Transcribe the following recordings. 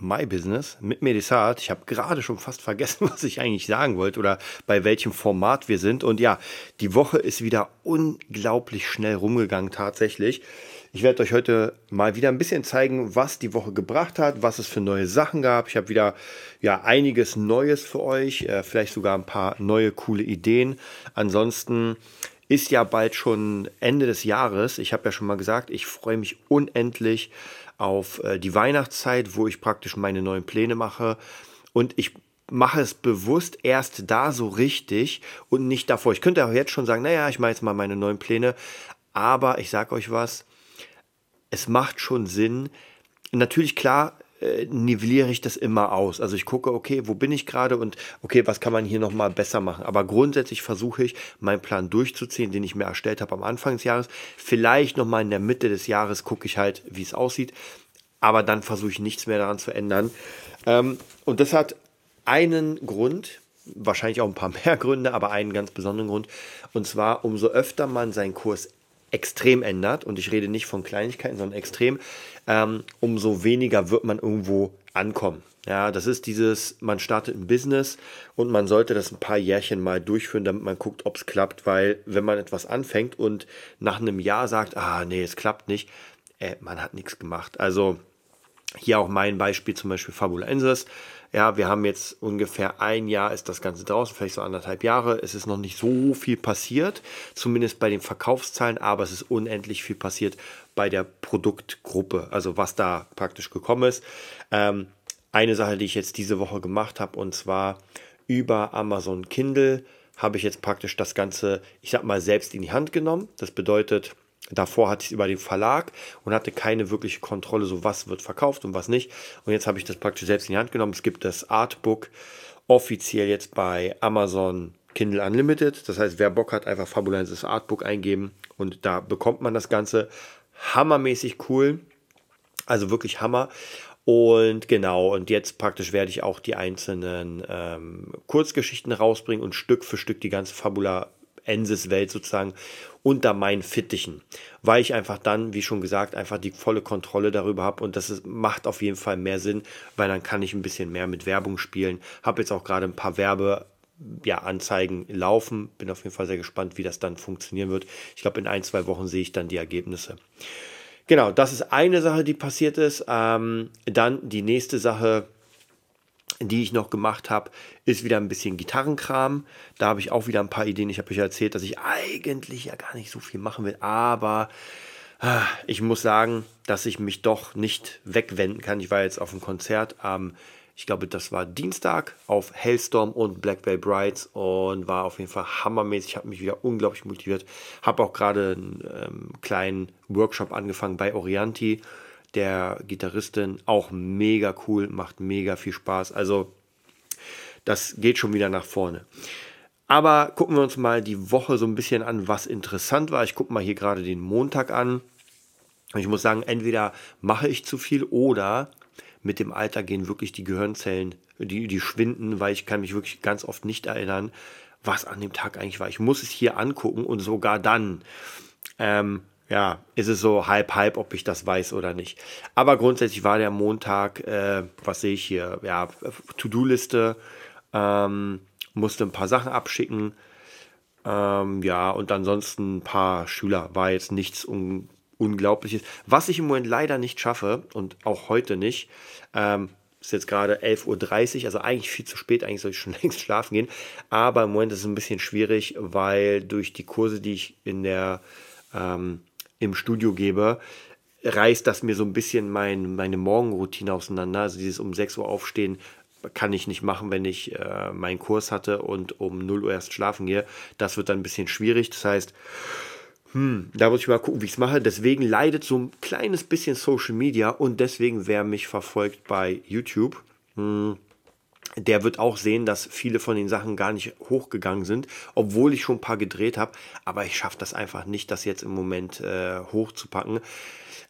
My Business mit Medisat. Ich habe gerade schon fast vergessen, was ich eigentlich sagen wollte oder bei welchem Format wir sind. Und ja, die Woche ist wieder unglaublich schnell rumgegangen tatsächlich. Ich werde euch heute mal wieder ein bisschen zeigen, was die Woche gebracht hat, was es für neue Sachen gab. Ich habe wieder ja einiges Neues für euch, äh, vielleicht sogar ein paar neue coole Ideen. Ansonsten ist ja bald schon Ende des Jahres. Ich habe ja schon mal gesagt, ich freue mich unendlich auf äh, die Weihnachtszeit, wo ich praktisch meine neuen Pläne mache. Und ich mache es bewusst erst da so richtig und nicht davor. Ich könnte auch jetzt schon sagen, naja, ich mache jetzt mal meine neuen Pläne. Aber ich sage euch was, es macht schon Sinn. Natürlich, klar, äh, nivelliere ich das immer aus. Also ich gucke, okay, wo bin ich gerade und okay, was kann man hier nochmal besser machen. Aber grundsätzlich versuche ich, meinen Plan durchzuziehen, den ich mir erstellt habe am Anfang des Jahres. Vielleicht nochmal in der Mitte des Jahres gucke ich halt, wie es aussieht. Aber dann versuche ich nichts mehr daran zu ändern. Ähm, und das hat einen Grund, wahrscheinlich auch ein paar mehr Gründe, aber einen ganz besonderen Grund. Und zwar, umso öfter man seinen Kurs extrem ändert, und ich rede nicht von Kleinigkeiten, sondern extrem, ähm, umso weniger wird man irgendwo ankommen. Ja, das ist dieses, man startet ein Business und man sollte das ein paar Jährchen mal durchführen, damit man guckt, ob es klappt, weil wenn man etwas anfängt und nach einem Jahr sagt, ah nee, es klappt nicht, äh, man hat nichts gemacht. Also hier auch mein Beispiel zum Beispiel Fabulensis. Ja, wir haben jetzt ungefähr ein Jahr ist das Ganze draußen, vielleicht so anderthalb Jahre. Es ist noch nicht so viel passiert, zumindest bei den Verkaufszahlen, aber es ist unendlich viel passiert bei der Produktgruppe, also was da praktisch gekommen ist. Ähm, eine Sache, die ich jetzt diese Woche gemacht habe, und zwar über Amazon Kindle habe ich jetzt praktisch das Ganze, ich sag mal, selbst in die Hand genommen. Das bedeutet, Davor hatte ich es über den Verlag und hatte keine wirkliche Kontrolle, so was wird verkauft und was nicht. Und jetzt habe ich das praktisch selbst in die Hand genommen. Es gibt das Artbook offiziell jetzt bei Amazon Kindle Unlimited. Das heißt, wer Bock hat, einfach fabulenses Artbook eingeben und da bekommt man das Ganze. Hammermäßig cool. Also wirklich Hammer. Und genau, und jetzt praktisch werde ich auch die einzelnen ähm, Kurzgeschichten rausbringen und Stück für Stück die ganze Fabula Ensis-Welt sozusagen unter meinen Fittichen, weil ich einfach dann, wie schon gesagt, einfach die volle Kontrolle darüber habe und das ist, macht auf jeden Fall mehr Sinn, weil dann kann ich ein bisschen mehr mit Werbung spielen. Habe jetzt auch gerade ein paar Werbe ja, Anzeigen laufen. Bin auf jeden Fall sehr gespannt, wie das dann funktionieren wird. Ich glaube, in ein, zwei Wochen sehe ich dann die Ergebnisse. Genau, das ist eine Sache, die passiert ist. Ähm, dann die nächste Sache, die ich noch gemacht habe, ist wieder ein bisschen Gitarrenkram. Da habe ich auch wieder ein paar Ideen. Ich habe euch erzählt, dass ich eigentlich ja gar nicht so viel machen will, aber ah, ich muss sagen, dass ich mich doch nicht wegwenden kann. Ich war jetzt auf einem Konzert am, ich glaube, das war Dienstag auf Hellstorm und Black Veil Brides und war auf jeden Fall hammermäßig. Ich habe mich wieder unglaublich motiviert. Habe auch gerade einen ähm, kleinen Workshop angefangen bei Orianti der Gitarristin. Auch mega cool, macht mega viel Spaß. Also das geht schon wieder nach vorne. Aber gucken wir uns mal die Woche so ein bisschen an, was interessant war. Ich gucke mal hier gerade den Montag an. Ich muss sagen, entweder mache ich zu viel oder mit dem Alter gehen wirklich die Gehirnzellen, die, die schwinden, weil ich kann mich wirklich ganz oft nicht erinnern, was an dem Tag eigentlich war. Ich muss es hier angucken und sogar dann ähm, ja, ist es so halb, halb, ob ich das weiß oder nicht. Aber grundsätzlich war der Montag, äh, was sehe ich hier? Ja, To-Do-Liste, ähm, musste ein paar Sachen abschicken. Ähm, ja, und ansonsten ein paar Schüler. War jetzt nichts un Unglaubliches. Was ich im Moment leider nicht schaffe und auch heute nicht, ähm, ist jetzt gerade 11.30 Uhr, also eigentlich viel zu spät, eigentlich soll ich schon längst schlafen gehen. Aber im Moment ist es ein bisschen schwierig, weil durch die Kurse, die ich in der ähm, im Studio gebe, reißt das mir so ein bisschen mein, meine Morgenroutine auseinander. Also dieses um 6 Uhr aufstehen kann ich nicht machen, wenn ich äh, meinen Kurs hatte und um 0 Uhr erst schlafen gehe. Das wird dann ein bisschen schwierig. Das heißt, hm, da muss ich mal gucken, wie ich es mache. Deswegen leidet so ein kleines bisschen Social Media und deswegen, wer mich verfolgt bei YouTube, hm, der wird auch sehen, dass viele von den Sachen gar nicht hochgegangen sind, obwohl ich schon ein paar gedreht habe. Aber ich schaffe das einfach nicht, das jetzt im Moment äh, hochzupacken.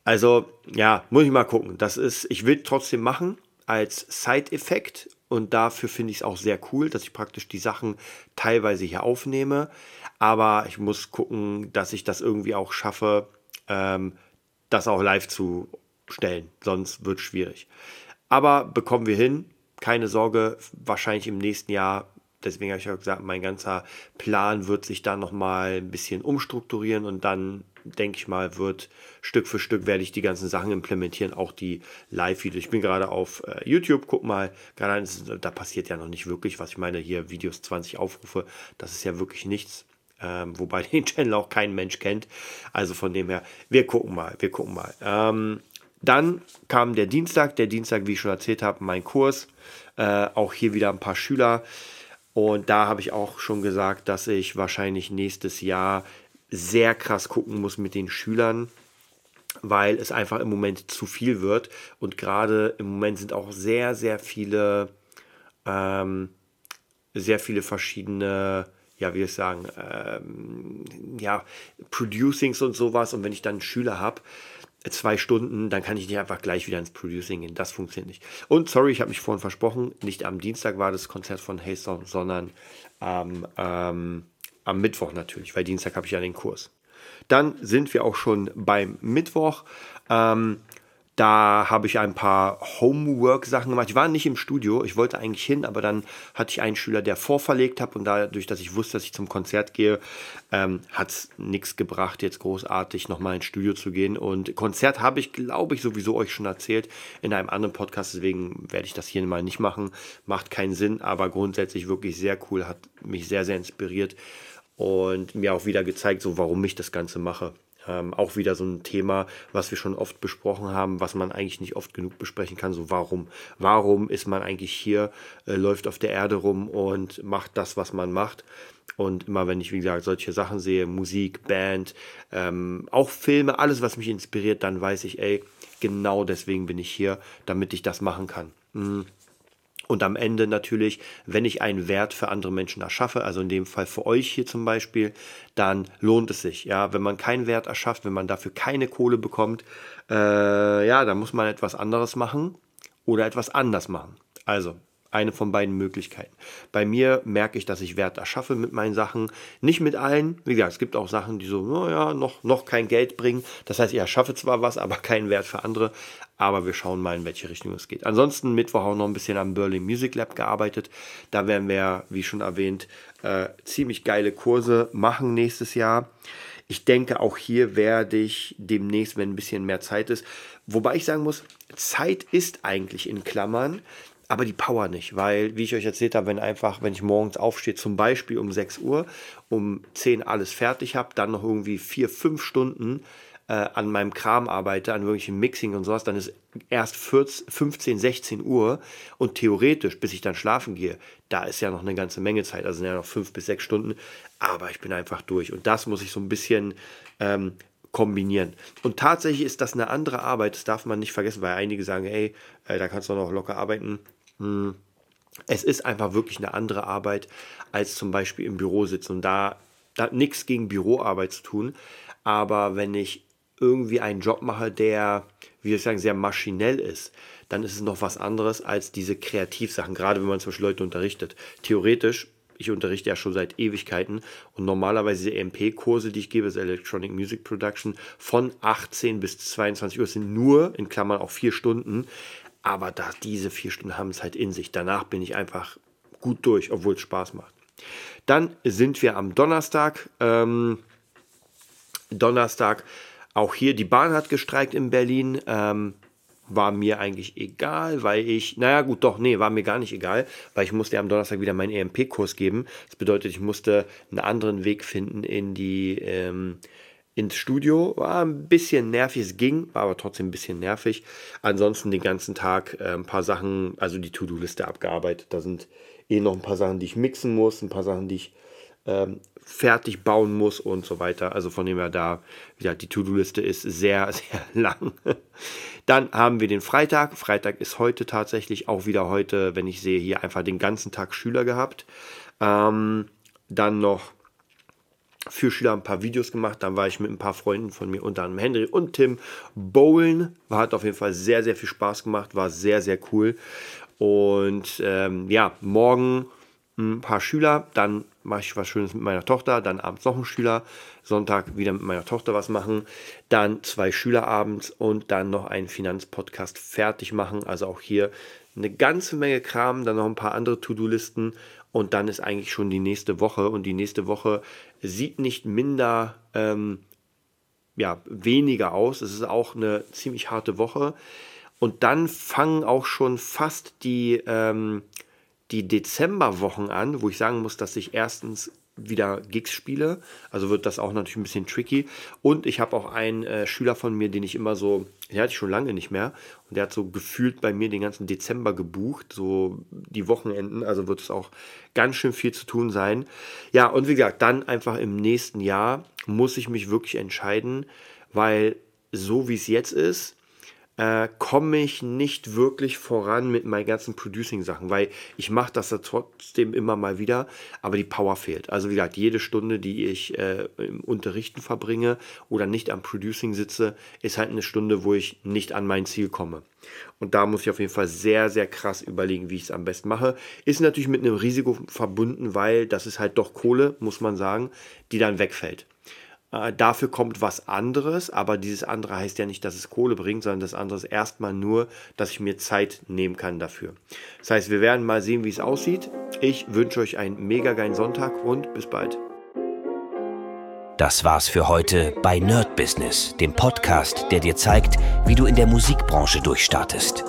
Also ja, muss ich mal gucken. Das ist, ich will trotzdem machen als Side-Effekt und dafür finde ich es auch sehr cool, dass ich praktisch die Sachen teilweise hier aufnehme. Aber ich muss gucken, dass ich das irgendwie auch schaffe, ähm, das auch live zu stellen. Sonst wird es schwierig. Aber bekommen wir hin. Keine Sorge, wahrscheinlich im nächsten Jahr deswegen habe ich auch gesagt, mein ganzer Plan wird sich dann nochmal ein bisschen umstrukturieren und dann denke ich mal, wird Stück für Stück werde ich die ganzen Sachen implementieren, auch die Live-Videos. Ich bin gerade auf äh, YouTube, guck mal, gerade da passiert ja noch nicht wirklich was. Ich meine, hier Videos 20 Aufrufe, das ist ja wirklich nichts. Ähm, wobei den Channel auch kein Mensch kennt. Also von dem her, wir gucken mal, wir gucken mal. Ähm, dann kam der Dienstag, der Dienstag, wie ich schon erzählt habe, mein Kurs. Äh, auch hier wieder ein paar Schüler. Und da habe ich auch schon gesagt, dass ich wahrscheinlich nächstes Jahr sehr krass gucken muss mit den Schülern, weil es einfach im Moment zu viel wird. Und gerade im Moment sind auch sehr, sehr viele, ähm, sehr viele verschiedene, ja, wie ich sagen, ähm, ja, Producings und sowas. Und wenn ich dann Schüler habe, zwei Stunden, dann kann ich nicht einfach gleich wieder ins Producing gehen. Das funktioniert nicht. Und sorry, ich habe mich vorhin versprochen, nicht am Dienstag war das Konzert von Haystone, sondern am, ähm, am Mittwoch natürlich, weil Dienstag habe ich ja den Kurs. Dann sind wir auch schon beim Mittwoch. Ähm, da habe ich ein paar Homework-Sachen gemacht. Ich war nicht im Studio, ich wollte eigentlich hin, aber dann hatte ich einen Schüler, der vorverlegt hat und dadurch, dass ich wusste, dass ich zum Konzert gehe, ähm, hat es nichts gebracht, jetzt großartig nochmal ins Studio zu gehen. Und Konzert habe ich, glaube ich, sowieso euch schon erzählt in einem anderen Podcast, deswegen werde ich das hier mal nicht machen. Macht keinen Sinn, aber grundsätzlich wirklich sehr cool, hat mich sehr, sehr inspiriert und mir auch wieder gezeigt, so warum ich das Ganze mache. Ähm, auch wieder so ein Thema, was wir schon oft besprochen haben, was man eigentlich nicht oft genug besprechen kann. So warum? Warum ist man eigentlich hier, äh, läuft auf der Erde rum und macht das, was man macht? Und immer wenn ich, wie gesagt, solche Sachen sehe, Musik, Band, ähm, auch Filme, alles, was mich inspiriert, dann weiß ich, ey, genau deswegen bin ich hier, damit ich das machen kann. Mhm. Und am Ende natürlich, wenn ich einen Wert für andere Menschen erschaffe, also in dem Fall für euch hier zum Beispiel, dann lohnt es sich. Ja, wenn man keinen Wert erschafft, wenn man dafür keine Kohle bekommt, äh, ja, dann muss man etwas anderes machen oder etwas anders machen. Also eine von beiden Möglichkeiten. Bei mir merke ich, dass ich Wert erschaffe mit meinen Sachen. Nicht mit allen. Wie gesagt, es gibt auch Sachen, die so, naja, noch, noch kein Geld bringen. Das heißt, ich erschaffe zwar was, aber keinen Wert für andere. Aber wir schauen mal, in welche Richtung es geht. Ansonsten Mittwoch auch noch ein bisschen am Berlin Music Lab gearbeitet. Da werden wir, wie schon erwähnt, äh, ziemlich geile Kurse machen nächstes Jahr. Ich denke, auch hier werde ich demnächst, wenn ein bisschen mehr Zeit ist, wobei ich sagen muss, Zeit ist eigentlich in Klammern, aber die Power nicht, weil, wie ich euch erzählt habe, wenn einfach, wenn ich morgens aufstehe, zum Beispiel um 6 Uhr, um 10 alles fertig habe, dann noch irgendwie 4, 5 Stunden äh, an meinem Kram arbeite, an irgendwelchen Mixing und sowas, dann ist erst 14, 15, 16 Uhr und theoretisch, bis ich dann schlafen gehe, da ist ja noch eine ganze Menge Zeit, also sind ja noch 5 bis 6 Stunden, aber ich bin einfach durch und das muss ich so ein bisschen ähm, kombinieren. Und tatsächlich ist das eine andere Arbeit, das darf man nicht vergessen, weil einige sagen, ey, äh, da kannst du noch locker arbeiten. Hm. Es ist einfach wirklich eine andere Arbeit, als zum Beispiel im Büro sitzen. Und da, da hat nichts gegen Büroarbeit zu tun. Aber wenn ich irgendwie einen Job mache, der, wie ich sagen, sehr maschinell ist, dann ist es noch was anderes als diese Kreativsachen, gerade wenn man zum Beispiel Leute unterrichtet. Theoretisch, ich unterrichte ja schon seit Ewigkeiten und normalerweise diese EMP-Kurse, die ich gebe, das Electronic Music Production, von 18 bis 22 Uhr sind nur, in Klammern auch vier Stunden, aber da, diese vier Stunden haben es halt in sich. Danach bin ich einfach gut durch, obwohl es Spaß macht. Dann sind wir am Donnerstag. Ähm, Donnerstag, auch hier, die Bahn hat gestreikt in Berlin. Ähm, war mir eigentlich egal, weil ich, naja gut, doch, nee, war mir gar nicht egal, weil ich musste am Donnerstag wieder meinen EMP-Kurs geben. Das bedeutet, ich musste einen anderen Weg finden in die, ähm, ins Studio. War ein bisschen nervig, es ging, war aber trotzdem ein bisschen nervig. Ansonsten den ganzen Tag äh, ein paar Sachen, also die To-Do-Liste abgearbeitet. Da sind eh noch ein paar Sachen, die ich mixen muss, ein paar Sachen, die ich äh, ähm, fertig bauen muss und so weiter. Also von dem her da, wie gesagt, die To-Do-Liste ist sehr, sehr lang. Dann haben wir den Freitag. Freitag ist heute tatsächlich auch wieder heute, wenn ich sehe, hier einfach den ganzen Tag Schüler gehabt. Ähm, dann noch für Schüler ein paar Videos gemacht. Dann war ich mit ein paar Freunden von mir, unter anderem Henry und Tim, bowlen. Hat auf jeden Fall sehr, sehr viel Spaß gemacht. War sehr, sehr cool. Und ähm, ja, morgen ein paar Schüler, dann mache ich was Schönes mit meiner Tochter, dann abends noch ein Schüler, Sonntag wieder mit meiner Tochter was machen, dann zwei Schüler abends und dann noch einen Finanzpodcast fertig machen. Also auch hier eine ganze Menge Kram, dann noch ein paar andere To-Do-Listen und dann ist eigentlich schon die nächste Woche und die nächste Woche sieht nicht minder, ähm, ja, weniger aus. Es ist auch eine ziemlich harte Woche und dann fangen auch schon fast die ähm, die Dezemberwochen an, wo ich sagen muss, dass ich erstens wieder Gigs spiele. Also wird das auch natürlich ein bisschen tricky. Und ich habe auch einen äh, Schüler von mir, den ich immer so, den hatte ich schon lange nicht mehr. Und der hat so gefühlt bei mir den ganzen Dezember gebucht, so die Wochenenden. Also wird es auch ganz schön viel zu tun sein. Ja, und wie gesagt, dann einfach im nächsten Jahr muss ich mich wirklich entscheiden, weil so wie es jetzt ist, äh, komme ich nicht wirklich voran mit meinen ganzen Producing-Sachen, weil ich mache das ja trotzdem immer mal wieder, aber die Power fehlt. Also wie gesagt, jede Stunde, die ich äh, im Unterrichten verbringe oder nicht am Producing sitze, ist halt eine Stunde, wo ich nicht an mein Ziel komme. Und da muss ich auf jeden Fall sehr, sehr krass überlegen, wie ich es am besten mache. Ist natürlich mit einem Risiko verbunden, weil das ist halt doch Kohle, muss man sagen, die dann wegfällt. Äh, dafür kommt was anderes, aber dieses andere heißt ja nicht, dass es Kohle bringt, sondern das andere ist erstmal nur, dass ich mir Zeit nehmen kann dafür. Das heißt, wir werden mal sehen, wie es aussieht. Ich wünsche euch einen mega geilen Sonntag und bis bald. Das war's für heute bei Nerd Business, dem Podcast, der dir zeigt, wie du in der Musikbranche durchstartest.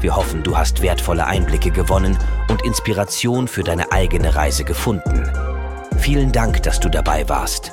Wir hoffen, du hast wertvolle Einblicke gewonnen und Inspiration für deine eigene Reise gefunden. Vielen Dank, dass du dabei warst.